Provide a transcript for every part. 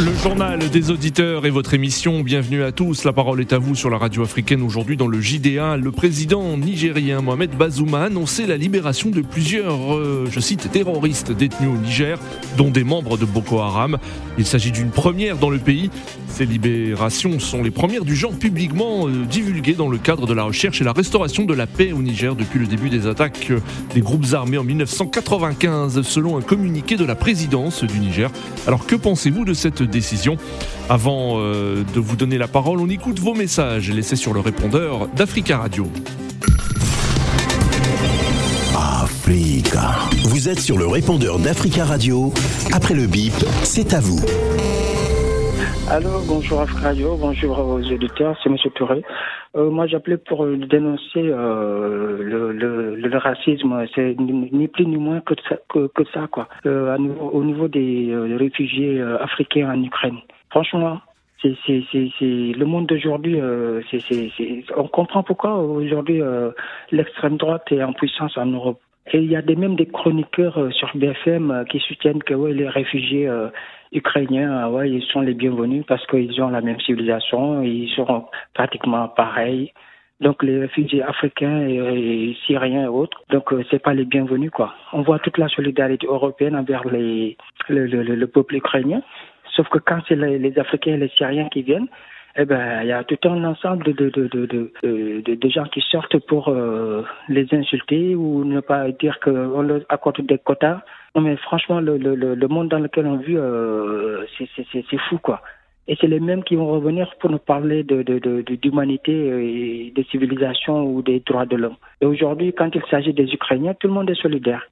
Le journal des auditeurs et votre émission, bienvenue à tous. La parole est à vous sur la radio africaine aujourd'hui dans le JDA. Le président nigérien Mohamed Bazoum a annoncé la libération de plusieurs, euh, je cite, terroristes détenus au Niger, dont des membres de Boko Haram. Il s'agit d'une première dans le pays. Ces libérations sont les premières du genre publiquement euh, divulguées dans le cadre de la recherche et la restauration de la paix au Niger depuis le début des attaques euh, des groupes armés en 1995, selon un communiqué de la présidence du Niger. Alors que pensez-vous de cette décision. Avant euh, de vous donner la parole, on écoute vos messages laissés sur le répondeur d'Africa Radio. Africa. Vous êtes sur le répondeur d'Africa Radio. Après le bip, c'est à vous. Allô, bonjour Africa Radio, bonjour aux auditeurs, c'est M. Touré. Euh, moi, j'appelais pour dénoncer euh, le, racisme. C'est ni plus ni moins que ça, quoi. Euh, au niveau des réfugiés africains en Ukraine. Franchement, c'est le monde d'aujourd'hui. on comprend pourquoi aujourd'hui l'extrême droite est en puissance en Europe. Et il y a même des chroniqueurs sur BFM qui soutiennent que les réfugiés Ukrainiens, ouais, ils sont les bienvenus parce qu'ils ont la même civilisation, ils seront pratiquement pareils. Donc les réfugiés africains et, syriens et autres, donc euh, c'est pas les bienvenus quoi. On voit toute la solidarité européenne envers les, le, le, le peuple ukrainien, sauf que quand c'est les, Africains et les Syriens qui viennent, eh ben il y a tout un ensemble de de, de, de, de, de gens qui sortent pour euh, les insulter ou ne pas dire qu'on leur accorde des quotas non, mais franchement, le, le, le monde dans lequel on vit, euh, c'est fou, quoi. Et c'est les mêmes qui vont revenir pour nous parler de, d'humanité et de civilisation ou des droits de l'homme. Et aujourd'hui, quand il s'agit des Ukrainiens, tout le monde est solidaire.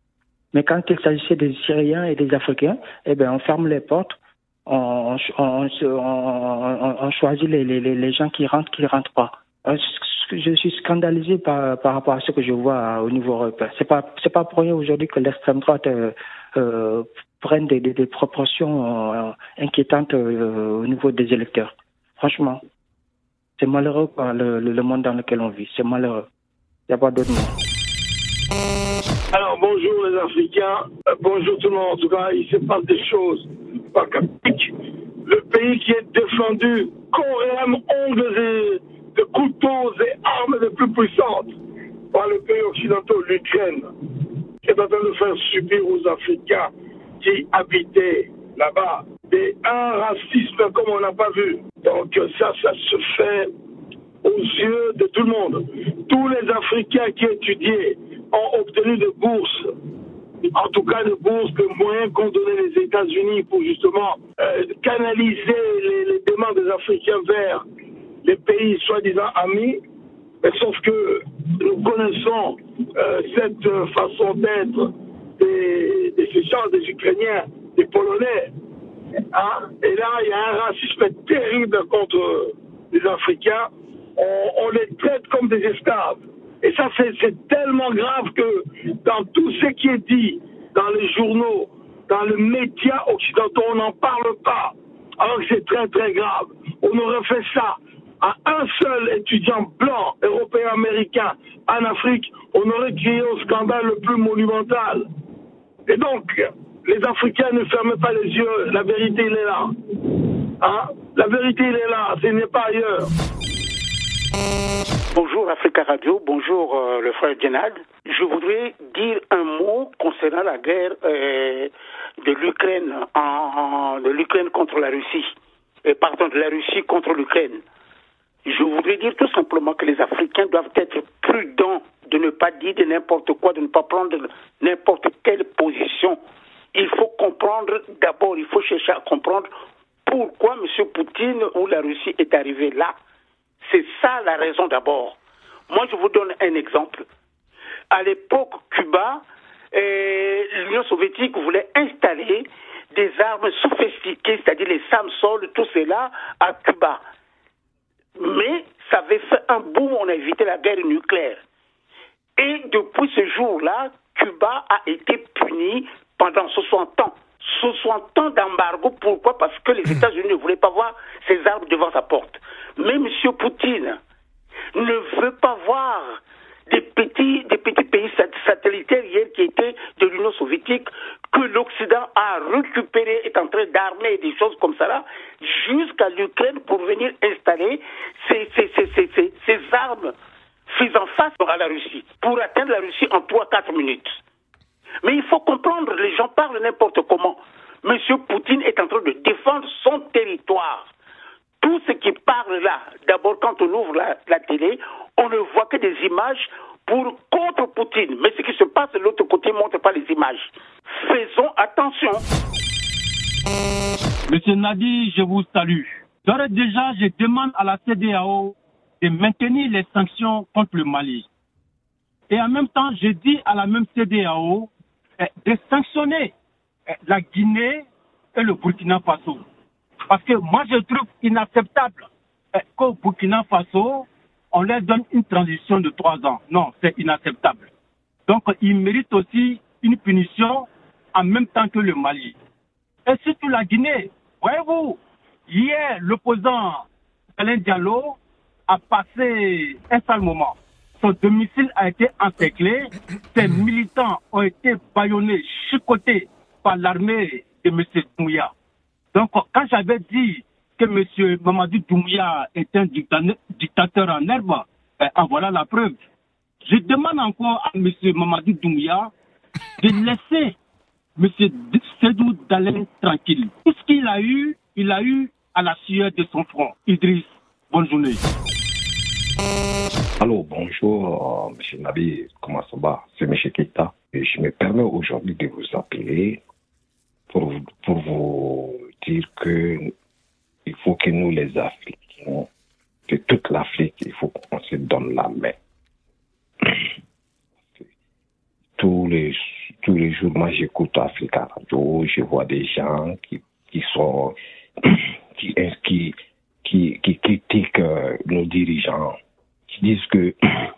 Mais quand il s'agissait des Syriens et des Africains, eh ben, on ferme les portes, on, choisit les, gens qui rentrent, qui ne rentrent pas. Euh, je suis scandalisé par, rapport à ce que je vois au niveau européen. C'est pas pas pour rien aujourd'hui que l'extrême droite euh, euh, prenne des, proportions inquiétantes au niveau des électeurs. Franchement, c'est malheureux le, le, monde dans lequel on vit. C'est malheureux. Il n'y a pas d'autre mot. Bonjour les Africains, bonjour tout le monde. En tout cas, il se passe des choses. Le pays qui est défendu corps ongles et de couteaux et armes les plus puissantes par les pays occidentaux, l'Ukraine, est en train de faire subir aux Africains qui habitaient là-bas un racisme comme on n'a pas vu. Donc ça, ça se fait aux yeux de tout le monde. Tous les Africains qui étudiaient ont obtenu des bourses, en tout cas des bourses, de moyens qu'ont donné les États-Unis pour justement euh, canaliser les, demandes des Africains vers les pays soi-disant amis, mais sauf que nous connaissons euh, cette façon d'être des, des des Ukrainiens, des Polonais. Hein. Et là, il y a un racisme terrible contre les Africains. On, les traite comme des esclaves. Et ça, c'est tellement grave que dans tout ce qui est dit dans les journaux, dans les médias occidentaux, on n'en parle pas. Alors que c'est très, très grave. On aurait fait ça à un seul étudiant blanc, européen, américain en Afrique, on aurait créé un scandale le plus monumental. Et donc, les Africains ne ferment pas les yeux, la vérité, elle est là. Hein? La vérité, elle est là, ce n'est pas ailleurs. Bonjour Africa Radio, bonjour euh, le frère Djenad. Je voudrais dire un mot concernant la guerre euh, de l'Ukraine, l'Ukraine contre la Russie, et pardon, de la Russie contre l'Ukraine. Je voudrais dire tout simplement que les Africains doivent être prudents de ne pas dire n'importe quoi, de ne pas prendre n'importe quelle position. Il faut comprendre, d'abord, il faut chercher à comprendre pourquoi M. Poutine ou la Russie est arrivé là. C'est ça la raison d'abord. Moi, je vous donne un exemple. À l'époque, Cuba, l'Union soviétique voulait installer des armes sophistiquées, c'est-à-dire les Samsung, tout cela, à Cuba. Mais ça avait fait un boom, on a évité la guerre nucléaire. Et depuis ce jour-là, Cuba a été puni pendant 60 ans. 60 ans d'embargo. Pourquoi? Parce que les. États-Unis ne voulaient pas voir ces armes devant sa porte. Mais M. Poutine ne veut pas voir des petits, des petits pays satellitaires qui était de l'Union soviétique, que l'Occident a récupéré, est en train d'armer des choses comme ça là, jusqu'à l'Ukraine pour venir installer ces, ces, ces, ces armes faisant face à la Russie, pour atteindre la Russie en 3-4 minutes. Mais il faut comprendre, les gens parlent n'importe comment. Monsieur Poutine est en train de défendre son territoire. Tout ce qui parle là, d'abord quand on ouvre la, télé, on ne voit que des images pour contre Poutine. Mais ce qui se passe de l'autre côté ne montre pas les images. Faisons attention. Monsieur Nadi, je vous salue. D'ores déjà, je demande à la CDAO de maintenir les sanctions contre le Mali. Et en même temps, je dis à la même CDAO eh, de sanctionner eh, la Guinée et le Burkina Faso. Parce que moi, je trouve inacceptable qu'au Burkina Faso, on leur donne une transition de trois ans. Non, c'est inacceptable. Donc, ils méritent aussi une punition en même temps que le Mali. Et surtout la Guinée. Voyez-vous, hier, l'opposant Alain Diallo a passé un sale moment. Son domicile a été encerclé. Ses militants ont été baillonnés, chicotés par l'armée de M. Doumbouya. Donc, quand j'avais dit que M. Mamadou Doumbouya est un dictateur en herbe, ben, en voilà la preuve. Je demande encore à M. Mamadou Doumbouya de laisser M. Sedou Dalin tranquille. Tout ce qu'il a eu, il a eu à la sueur de son front. Idriss, bonne journée. Allô, bonjour, euh, M. Nabi, comment ça va? C'est M. Keita. Et je me permets aujourd'hui de vous appeler pour, pour vous dire que il faut que nous, les Africains, de toute l'Afrique, il faut qu'on se donne la main. Tous les, tous les jours, moi, j'écoute Africa Radio, je vois des gens qui, qui sont, qui, qui, qui, critiquent euh, nos dirigeants qui disent que euh,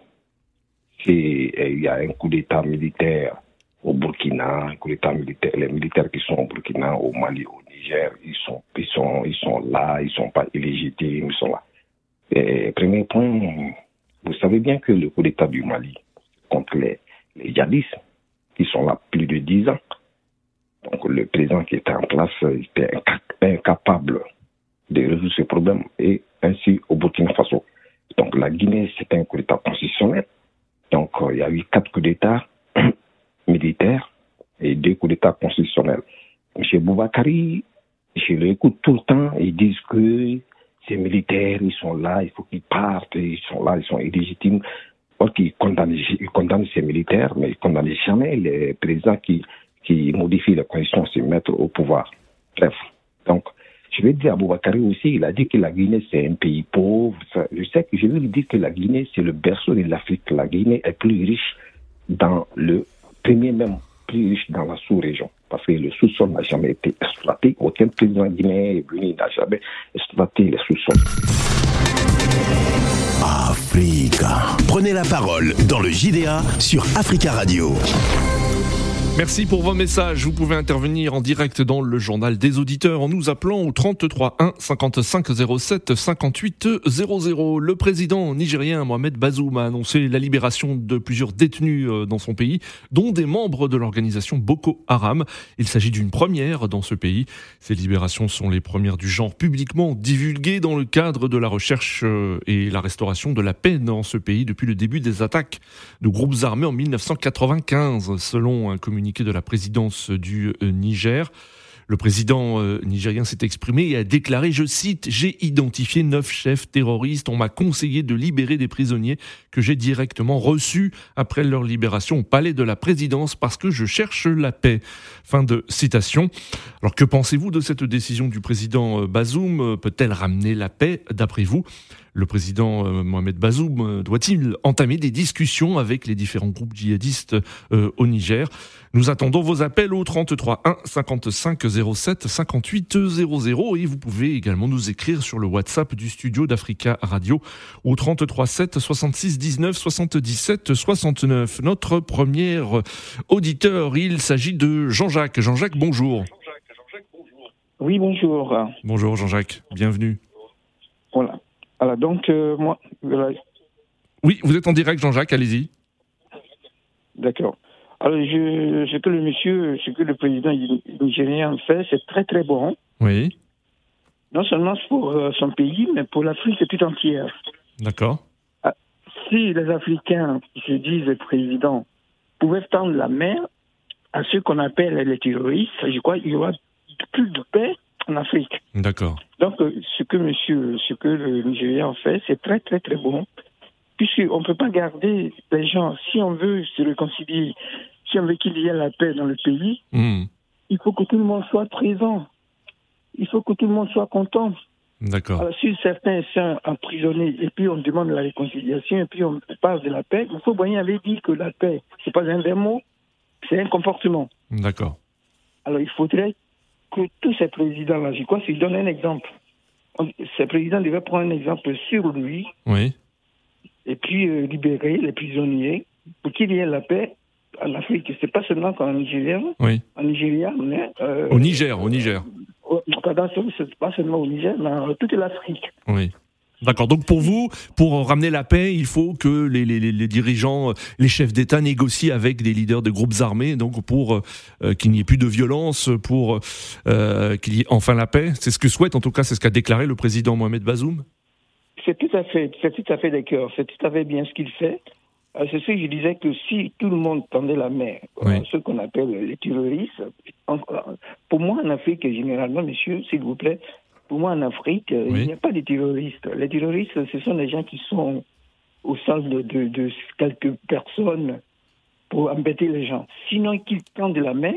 il y a un coup d'État militaire au Burkina, un coup d'État militaire, les militaires qui sont au Burkina, au Mali, au Niger, ils sont, ils sont, ils sont là, ils sont pas illégitimes, ils sont là. Et, premier point, vous savez bien que le coup d'État du Mali contre les, les djihadistes, qui sont là plus de dix ans, donc le président qui était en place était incapable de résoudre ce problème et ainsi au Burkina Faso. Donc la Guinée, c'est un coup d'État constitutionnel. Donc euh, il y a eu quatre coups d'État militaires et deux coups d'État constitutionnels. M. Boubakari, je l'écoute tout le temps, ils disent que ces militaires, ils sont là, il faut qu'ils partent, ils sont là, ils sont illégitimes. Or qu'ils condamnent, ils condamnent ces militaires, mais ils ne condamnent jamais les présidents qui, qui modifient la constitution, se mettre au pouvoir. Bref. Donc, je vais dire à Boubakari aussi, il a dit que la Guinée, c'est un pays pauvre. Je sais que je vais lui dire que la Guinée, c'est le berceau de l'Afrique. La Guinée est plus riche dans le premier, même plus riche dans la sous-région. Parce que le sous-sol n'a jamais été exploité. Aucun président guinéen n'a jamais exploité le sous-sol. Africa. Prenez la parole dans le JDA sur Africa Radio. Merci pour vos messages. Vous pouvez intervenir en direct dans le journal des auditeurs en nous appelant au 33 1 55 07 58 00. Le président nigérien Mohamed Bazoum a annoncé la libération de plusieurs détenus euh, dans son pays, dont des membres de l'organisation Boko Haram. Il s'agit d'une première dans ce pays. Ces libérations sont les premières du genre publiquement divulguées dans le cadre de la recherche euh, et la restauration de la paix dans ce pays depuis le début des attaques de groupes armés en 1995, selon un communiqué de la présidence du euh, Niger. Le président euh, nigérien s'est exprimé et a déclaré, je cite, J'ai identifié neuf chefs terroristes. On m'a conseillé de libérer des prisonniers que j'ai directement reçus après leur libération au palais de la présidence parce que je cherche la paix. Fin de citation. Alors que pensez-vous de cette décision du président euh, Bazoum? Peut-elle ramener la paix d'après vous? Le président Mohamed Bazoum doit-il entamer des discussions avec les différents groupes djihadistes au Niger? Nous attendons vos appels au 33 1 55 07 58 00 et vous pouvez également nous écrire sur le WhatsApp du studio d'Africa Radio au 33 7 66 19 77 69. Notre premier auditeur, il s'agit de Jean-Jacques. Jean-Jacques, bonjour. Oui, bonjour. Bonjour Jean-Jacques, bienvenue. Voilà. Alors donc, euh, moi... Oui, vous êtes en direct Jean-Jacques, allez-y. D'accord. Alors, je, ce que le monsieur, ce que le président nigérien fait, c'est très très bon. Oui. Non seulement pour euh, son pays, mais pour l'Afrique tout entière. D'accord. Ah, si les Africains, je dis le président, pouvaient tendre la main à ceux qu'on appelle les terroristes, je crois qu'il y aura plus de paix en Afrique. D'accord. Donc, euh, ce que monsieur, ce que le Nigérien fait, c'est très très très bon puisqu'on ne peut pas garder les gens, si on veut se réconcilier, si on veut qu'il y ait la paix dans le pays, Hmm. il faut que tout le monde soit présent. Il faut que tout le monde soit content. D'accord. Si certains sont emprisonnés et puis on demande la réconciliation et puis on parle de la paix, il faut bien avait dit que la paix, c'est pas un vrai mot, c'est un comportement. D'accord. Alors, il faudrait que tous ces présidents-là, je crois, s'ils donnent un exemple, ces présidents devaient prendre un exemple sur lui Oui. et puis euh, libérer les prisonniers pour qu'il y ait la paix en Afrique. C'est pas seulement qu'en Nigeria, Oui. en Nigeria, mais euh, Au Niger, au Niger. pas seulement au Niger, mais en toute l'Afrique. Oui. D'accord. Donc pour vous, pour ramener la paix, il faut que les, les- les- les dirigeants, euh, les chefs d'État négocient avec des leaders de groupes armés, donc pour euh, euh, qu'il n'y ait plus de violence, pour euh, qu'il y ait enfin la paix. C'est ce que souhaite, en tout cas, c'est ce qu'a déclaré le président Mohamed Bazoum. C'est tout à fait, c'est tout à fait d'accord. C'est tout à fait bien ce qu'il fait. C'est ce que je disais que si tout le monde tendait la main, Oui. ceux qu'on appelle les terroristes, pour moi en Afrique, généralement, monsieur, s'il vous plaît, pour moi en Afrique, euh, Oui. il n'y a pas de terroristes. Les terroristes, ce sont des gens qui sont au sein de, de- de quelques personnes pour embêter les gens. Sinon, qu'ils tendent la main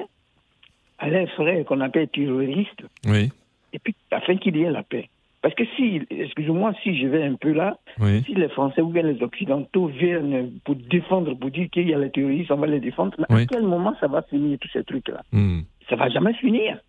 à leurs frères qu'on appelle terroristes, Oui. et puis afin qu'il y ait la paix. Parce que si, excusez-moi, si je vais un peu là, Oui. si les Français ou bien les Occidentaux viennent pour défendre, pour dire qu'il y a les terroristes, on va les défendre, mais Oui. à quel moment ça va finir tous ces trucs-là? Hmm. Ça va jamais finir.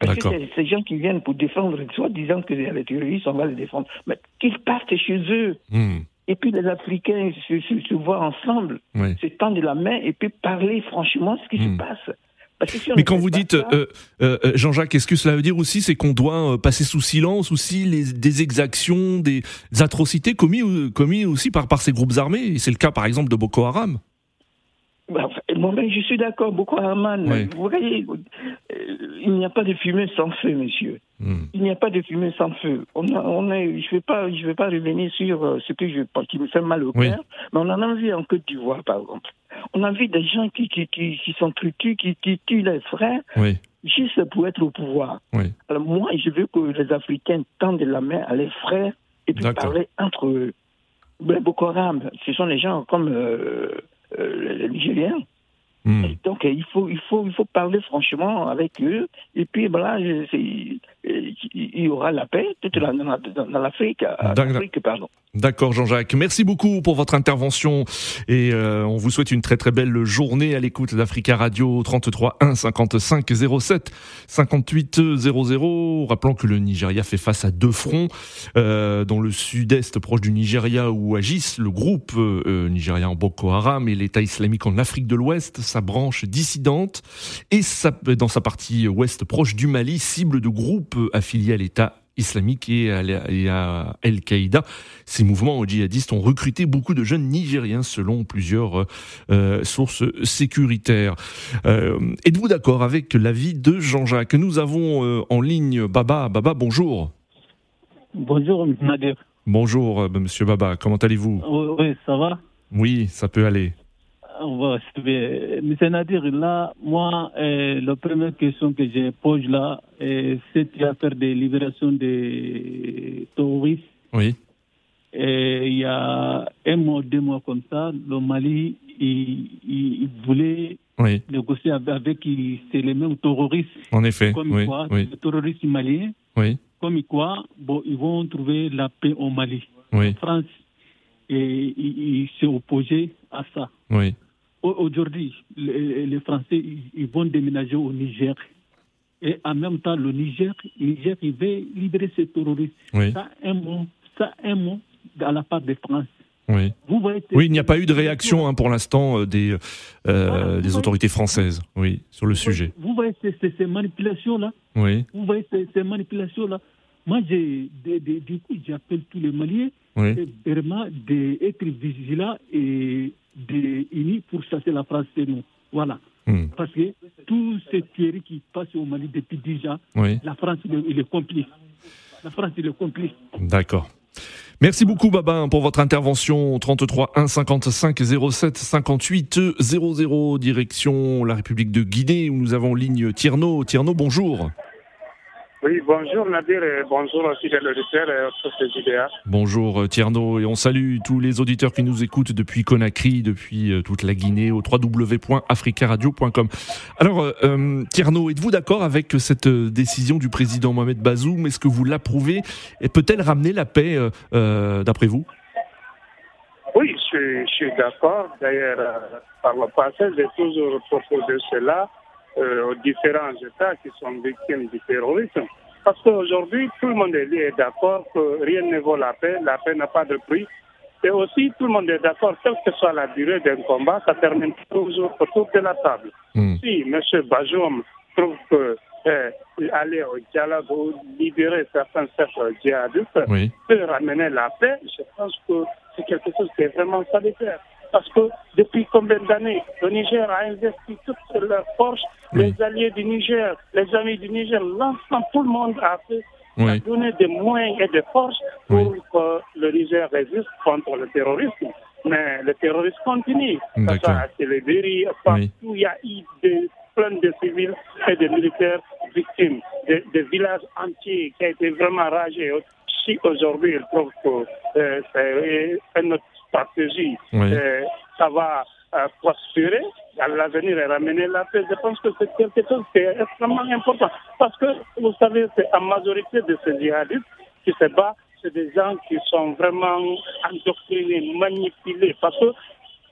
Parce que ces gens qui viennent pour défendre, soit disant a les terroristes, on va les défendre. Mais qu'ils partent chez eux. Hmm. Et puis les Africains se, se, se voient ensemble, Oui. se tendre la main et puis parler franchement ce qui Hmm. se passe. Parce que si Mais quand vous dites, euh, euh, euh, Jean-Jacques, est-ce que cela veut dire aussi c'est qu'on doit euh, passer sous silence aussi les, des exactions, des atrocités commises euh, commis aussi par, par ces groupes armés? C'est le cas par exemple de Boko Haram. Bah, enfin, Moi-même, je suis d'accord, Boko Haram. Oui. Vous voyez, euh, il n'y a pas de fumée sans feu, monsieur. Hmm. Il n'y a pas de fumée sans feu. On a, on a, je ne vais, pas- je vais pas revenir sur euh, ce que je, qui me fait mal au Oui. cœur, mais on en a vu en Côte d'Ivoire, par exemple. On a vu des gens qui, qui, qui, qui sont tués, qui, qui tuent les frères, Oui, juste pour être au pouvoir. Alors moi, je veux que les Africains tendent la main à leurs frères et puis parler entre eux. Ben, Boko Haram, ce sont des gens comme euh, euh, les Nigériens. Hmm. Et Donc euh, il faut il faut il faut parler franchement avec eux et puis voilà c'est- euh, il y aura la paix toute la, dans, la- dans l'Afrique en D'accord. Afrique pardon. D'accord Jean-Jacques, merci beaucoup pour votre intervention et euh, on vous souhaite une très très belle journée à l'écoute d'Africa Radio 33 1 55 07 58 00. Rappelons que le Nigeria fait face à deux fronts euh, dans le sud-est proche du Nigeria où agissent le groupe euh, euh, nigérian Boko Haram et l'État islamique en Afrique de l'Ouest, sa branche dissidente et sa- dans sa partie ouest proche du Mali, cible de groupes affiliés à l'État islamique et à, Al-Qaïda. Ces mouvements djihadistes ont recruté beaucoup de jeunes Nigériens selon plusieurs euh, sources sécuritaires. Euh, Êtes-vous d'accord avec l'avis de Jean-Jacques? Nous avons euh, en ligne Baba. Baba, bonjour. Bonjour, M. Nadir. Bonjour, euh, monsieur Baba. Comment allez-vous? Oui, oui, ça va? Oui, ça peut aller. On va c'est bien. Monsieur Nadir, là, moi, euh, la première question que je pose là, euh, c'est l'affaire de libération des terroristes. Oui, Et il y a un mois, deux mois comme ça, le Mali, il, voulait oui, négocier avec, avec il- c'est les mêmes terroristes, en effet. comme Oui, quoi, oui, les terroristes maliens, oui, comme quoi, bon, ils vont trouver la paix au Mali. oui, France, et il, il s'est opposé à ça. oui. Au- Aujourd'hui, les, Français, ils, vont déménager au Niger. Et en même temps, le Niger, Niger, il veut libérer ces terroristes. Oui. Ça, un mot, ça, un mot à la part de France. Oui. Vous voyez, Oui, il n'y a pas eu de réaction hein, pour l'instant euh, des, euh, Voilà, des autorités françaises, oui, sur le vous voyez- sujet. Vous voyez ces, manipulations-là Oui, Vous voyez ces, ces manipulations-là Moi, j'ai, des- des- du coup, j'appelle tous les Maliens oui, vraiment d'être vigilants et de, unis pour chasser la France, c'est nous. Voilà. Hmm. Parce que tous ces théories qui passent au Mali depuis 10 ans, la France, il est complice. La France, il est complice. D'accord. Merci beaucoup Babin pour votre intervention 33 1 55 07 58 00 direction la République de Guinée où nous avons ligne Tierno. Tierno, bonjour. Oui, bonjour Nadir et bonjour aussi les auditeurs et Bonjour euh, Tierno et on salue tous les auditeurs qui nous écoutent depuis Conakry, depuis euh, toute la Guinée au www.africaradio.com. Alors euh, Tierno, êtes-vous d'accord avec cette décision du président Mohamed Bazoum? Est-ce que vous l'approuvez? Et peut-elle ramener la paix d'après vous? Oui, je, je suis d'accord. D'ailleurs, par le passé, j'ai toujours proposé cela. euh, aux différents États qui sont victimes du terrorisme. Parce qu'aujourd'hui, tout le monde est d'accord que rien ne vaut la paix, la paix n'a pas de prix. Et aussi, tout le monde est d'accord, quelle que soit la durée d'un combat, ça termine toujours autour de la table. Hmm. Si M. Bajoum trouve que euh, aller au dialogue ou libérer certains cercles djihadistes peut ramener la paix, je pense que c'est quelque chose qui est vraiment salutaire. Parce que depuis combien d'années le Niger a investi toutes leurs forces, les alliés du Niger, les amis du Niger, l'ensemble, tout le monde a fait donné des moyens et des forces pour que le Niger résiste contre le terrorisme. Mais le terrorisme continue. C'est les dérives. Partout, il y a eu plein de civils et de militaires victimes, des, villages entiers qui ont été vraiment ragés. Si aujourd'hui, ils trouvent que euh, c'est un autre stratégie, euh, ça va euh, prospérer à l'avenir et ramener la paix. Je pense que c'est quelque chose qui est extrêmement important. Parce que, vous savez, c'est la majorité de ces djihadistes qui se battent, c'est des gens qui sont vraiment endoctrinés, manipulés. Parce que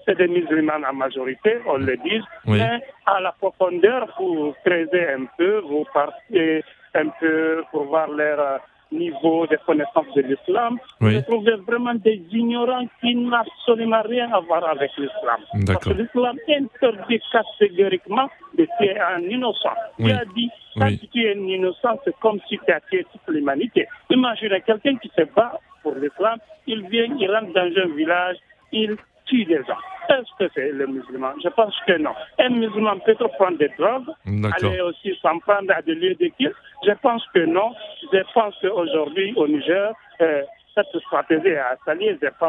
c'est des musulmans en majorité, on le dit, mais à la profondeur, vous creuser un peu, vous partez un peu pour voir leur niveau de connaissance de l'islam, oui. je trouvais vraiment des ignorants qui n'ont absolument rien à voir avec l'islam. Parce que l'islam interdit catégoriquement de tuer un innocent. Il a dit, quand tu tues un innocent, c'est comme si tu as tué toute l'humanité. Imaginez quelqu'un qui se bat pour l'islam, il vient, il rentre dans un village, il tue des gens. Est-ce que c'est le musulman? Je pense que non. Un musulman peut prendre des drogues, aller aussi s'en prendre à des lieux de culte. Je pense que non. Je pense qu'aujourd'hui, au Niger, euh, cette stratégie est installée. J'espère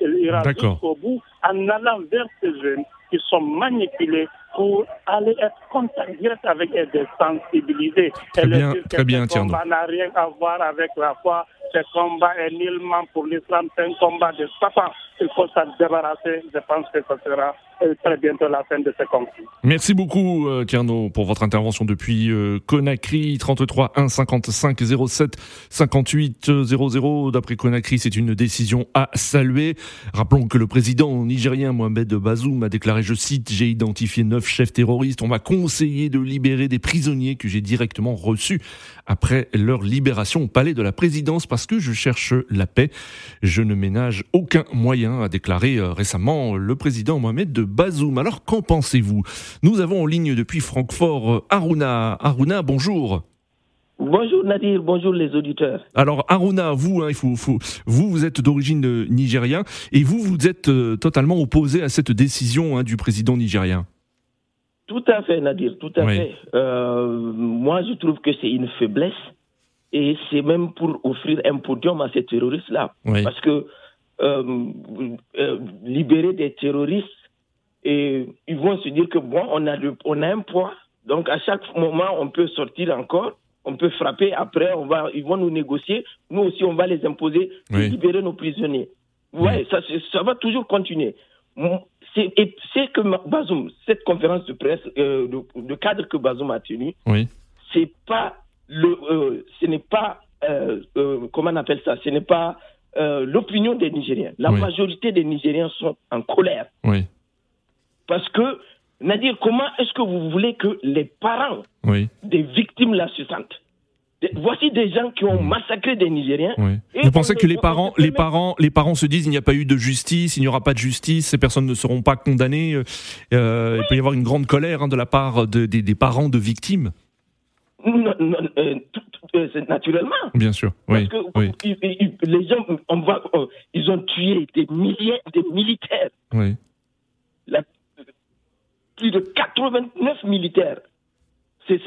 qu'il ira jusqu'au bout en allant vers ces jeunes qui sont manipulés pour aller être contact direct avec de sensibiliser. Très bien, très bien, Ça n'a rien à voir avec la foi. Ce combat est nullement pour l'islam, c'est un combat de Satan. Il faut s'en débarrasser. Je pense que ce sera euh, très bientôt la fin de ce conflit. Merci beaucoup, euh, Tierno, pour votre intervention depuis euh, Conakry. 33 1 55 07 58 00. D'après Conakry, c'est une décision à saluer. Rappelons que le président nigérien Mohamed Bazoum a déclaré, je cite, j'ai identifié neuf chefs terroristes. On m'a conseillé de libérer des prisonniers que j'ai directement reçus après leur libération au palais de la présidence parce que je cherche la paix. Je ne ménage aucun moyen, a déclaré euh, récemment le président Mohamed de Bazoum. Alors qu'en pensez-vous? Nous avons en ligne depuis Francfort euh, Aruna. Aruna, bonjour. Bonjour Nadir, bonjour les auditeurs. Alors Aruna, vous, hein, il faut, vous, vous êtes d'origine euh, nigérienne et vous, vous êtes totalement opposé à cette décision hein, du président nigérien. Tout à fait, Nadir, tout à fait. Euh, moi, je trouve que c'est une faiblesse et c'est même pour offrir un podium à ces terroristes-là. Parce que euh, euh, libérer des terroristes, et ils vont se dire que bon, on a, on a un poids, donc à chaque moment, on peut sortir encore, on peut frapper, après, on va, ils vont nous négocier, nous aussi, on va les imposer, libérer nos prisonniers. Ouais, ça, ça va toujours continuer c'est que Bazoum, cette conférence de presse, euh, de, cadre que Bazoum a tenu, oui. c'est pas le, euh, ce n'est pas, euh, comment on appelle ça, ce n'est pas l'opinion des Nigériens. La majorité des Nigériens sont en colère. Oui. Parce que, Nadir, comment est-ce que vous voulez que les parents des victimes la se sentent Voici des gens qui ont massacré des Nigériens. Vous pensez que les parents, les parents, les parents se disent il n'y a pas eu de justice, il n'y aura pas de justice, ces personnes ne seront pas condamnées. Euh, il peut y avoir une grande colère hein, de la part des parents de victimes. naturellement. Bien sûr. Parce que les gens, on ils ont tué des milliers de militaires. Oui. plus de 89 militaires. C'est,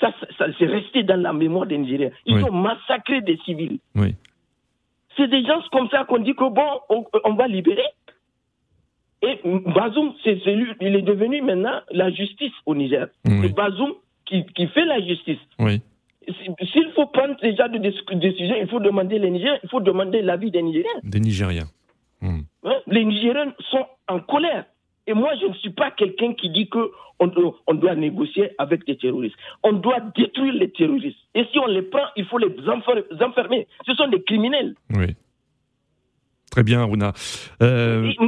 ça, c'est resté dans la mémoire des Nigériens. Ils ont massacré des civils. Oui. C'est des gens comme ça qu'on dit que bon, on, va libérer. Et Bazoum, c'est celui, il est devenu maintenant la justice au Niger. C'est Bazoum qui, qui, fait la justice. Oui. S'il faut prendre déjà des décisions, il faut demander les Nigériens, il faut demander l'avis des Nigériens. Des Nigériens. Hmm. Les Nigériens sont en colère. Et moi, je ne suis pas quelqu'un qui dit qu'on on doit négocier avec des terroristes. On doit détruire les terroristes. Et si on les prend, il faut les enfermer. Ce sont des criminels. Oui. Très bien, Aruna. Euh, je,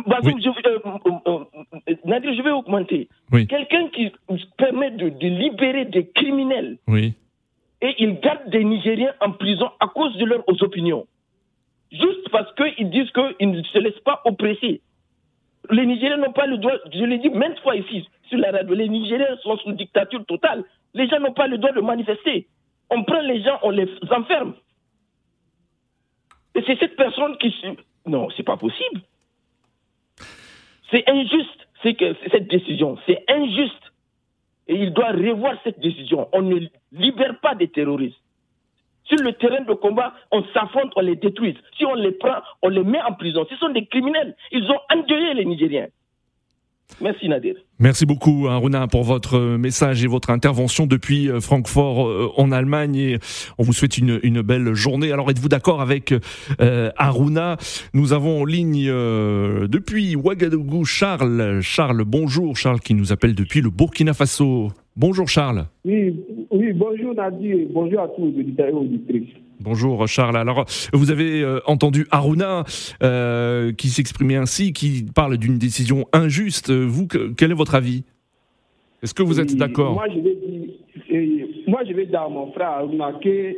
Nadir, je vais augmenter. Quelqu'un qui permet de, libérer des criminels oui. et il garde des Nigériens en prison à cause de leurs opinions. Juste parce qu'ils disent qu'ils ne se laissent pas oppresser. Les Nigériens n'ont pas le droit, je l'ai dit maintes fois ici sur la radio, les Nigériens sont sous dictature totale. Les gens n'ont pas le droit de manifester. On prend les gens, on les enferme. Et c'est cette personne qui... Non, c'est pas possible. C'est injuste, c'est que cette décision, c'est injuste. Et il doit revoir cette décision. On ne libère pas des terroristes. Sur le terrain de combat, on s'affronte, on les détruit. Si on les prend, on les met en prison. Ce sont des criminels. Ils ont endeuillé les Nigériens. Merci Nadir. Merci beaucoup Aruna pour votre message et votre intervention depuis euh, Francfort euh, en Allemagne on vous souhaite une, belle journée. Alors êtes-vous d'accord avec euh, Aruna Nous avons en ligne depuis Ouagadougou Charles. Charles, bonjour Charles qui nous appelle depuis le Burkina Faso. Bonjour Charles. Oui, oui bonjour Nadir, bonjour à tous les auditeurs et auditrices. Bonjour Charles. Alors, vous avez euh, entendu Aruna euh, qui s'exprimait ainsi, qui parle d'une décision injuste. Vous, quel est votre avis? Est-ce que vous êtes d'accord? moi, je vais dire, moi, je vais dire à mon frère Aruna qu'il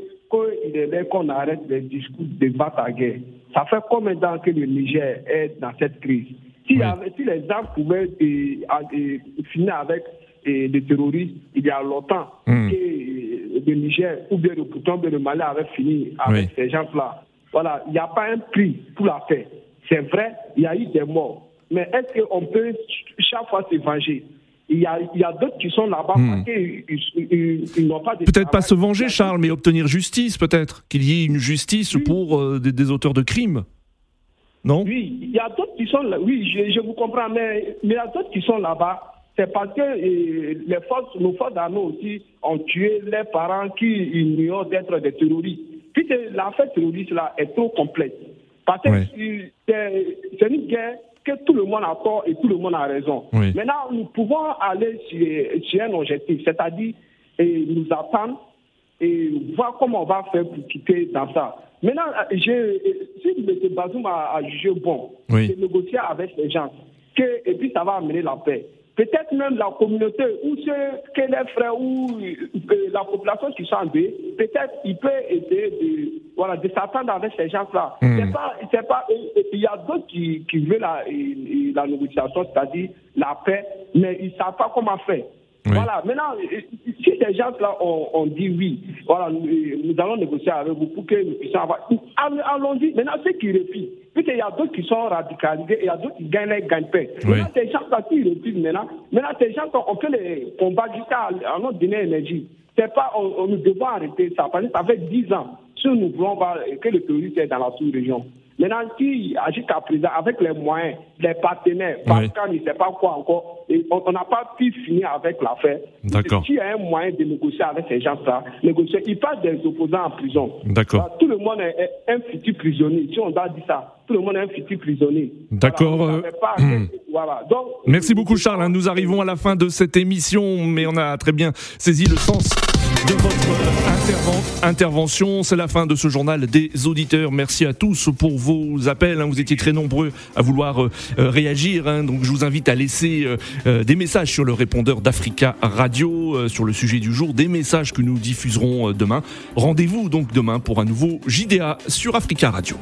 est bien qu'on arrête les discours de bataille. Ça fait combien de temps que le Niger est dans cette crise? Si, si les armes pouvaient euh, finir avec de terroristes il y a longtemps hmm. que le Niger ou bien le Pouton de le Mali avait fini avec ces gens-là. Voilà, il n'y a pas un prix pour la paix. C'est vrai, il y a eu des morts. Mais est-ce qu'on peut chaque fois se venger? Il y a, a d'autres qui sont là-bas hmm. n'ont pas Peut-être pas se venger, Charles, mais obtenir justice, peut-être. Qu'il y ait une justice pour euh, des, auteurs de crimes. Non? Oui, il y a d'autres qui sont là. Oui, je, je vous comprends, mais, mais il y a d'autres qui sont là-bas c'est parce que les forces, nos forces d'armée aussi ont tué les parents qui ignorent d'être des terroristes. Puis l'affaire terroriste là est trop complexe. Parce que c'est une guerre que tout le monde a tort et tout le monde a raison. Maintenant, nous pouvons aller sur, un objectif, c'est-à-dire nous attendre et voir comment on va faire pour quitter dans ça. Maintenant, si M. Bazoum a, jugé bon de négocier avec les gens, que, et puis ça va amener la paix peut-être même la communauté ou ceux que les frères ou euh, la population qui sont en peut-être il peut essayer de, voilà, de s'attendre avec ces gens-là. Hmm. C'est pas, c'est pas, il y a d'autres qui, qui veulent la, la négociation, c'est-à-dire la paix, mais ils ne savent pas comment faire. Voilà, maintenant, si ces gens-là ont, dit oui, voilà, nous, allons négocier avec vous pour que nous puissions avoir. Allons-y. Maintenant, ceux qui refusent, puisqu'il y a d'autres qui sont radicalisés et il y a d'autres qui gagnent les gagne-pain. Maintenant, ces gens-là qui refusent maintenant, maintenant, ces gens on peut les combattre jusqu'à notre donner énergie. C'est pas, on, nous devons arrêter ça, parce que ça fait 10 ans, si nous voulons que le terrorisme est dans la sous-région. Maintenant, qui agit à présent avec les moyens, les partenaires, parce qu'on ne sait pas quoi encore, et on n'a pas pu finir avec l'affaire. D'accord. S'il y a un moyen de négocier avec ces gens-là, négocier, ils passent des opposants en prison. D'accord. tout le monde est un futur prisonnier, si on doit dire ça. Tout le monde est un futur prisonnier. D'accord. Voilà, hmm. Merci beaucoup, Charles. Nous arrivons à la fin de cette émission, mais on a très bien saisi le sens de votre intervention. C'est la fin de ce journal des auditeurs. Merci à tous pour vos appels. Hein. Vous étiez très nombreux à vouloir euh, euh, réagir. Hein. Donc je vous invite à laisser euh, des messages sur le répondeur d'Africa Radio sur le sujet du jour, des messages que nous diffuserons demain. Rendez-vous donc demain pour un nouveau JDA sur Africa Radio.